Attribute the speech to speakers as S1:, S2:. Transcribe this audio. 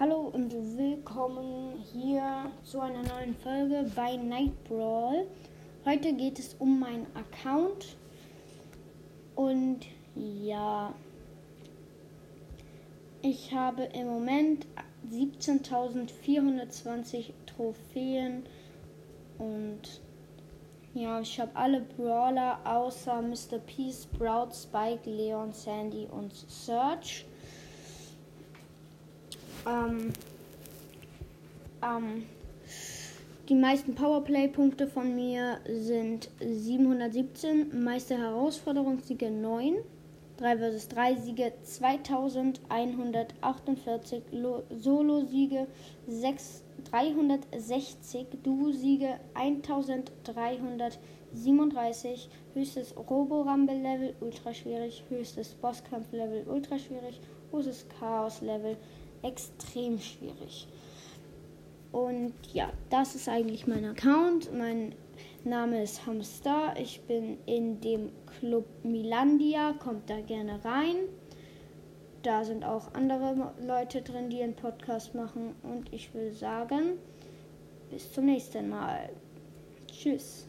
S1: Hallo und willkommen hier zu einer neuen Folge bei Night Brawl. Heute geht es um meinen Account und ja, ich habe im Moment 17.420 Trophäen und ja, ich habe alle Brawler außer Mr. P, Sprout, Spike, Leon, Sandy und Search. Ähm, ähm, die meisten Powerplay-Punkte von mir sind 717, meiste Herausforderungssiege 9, 3 vs 3 Siege 2148, Solo-Siege 360, Duo-Siege 1337, höchstes Robo-Rumble-Level ultra schwierig, höchstes Bosskampf-Level ultra schwierig, höchstes Chaos-Level extrem schwierig. Und ja, das ist eigentlich mein Account. Mein Name ist Hamster. Ich bin in dem Club Milandia. Kommt da gerne rein. Da sind auch andere Leute drin, die einen Podcast machen. Und ich will sagen, bis zum nächsten Mal. Tschüss.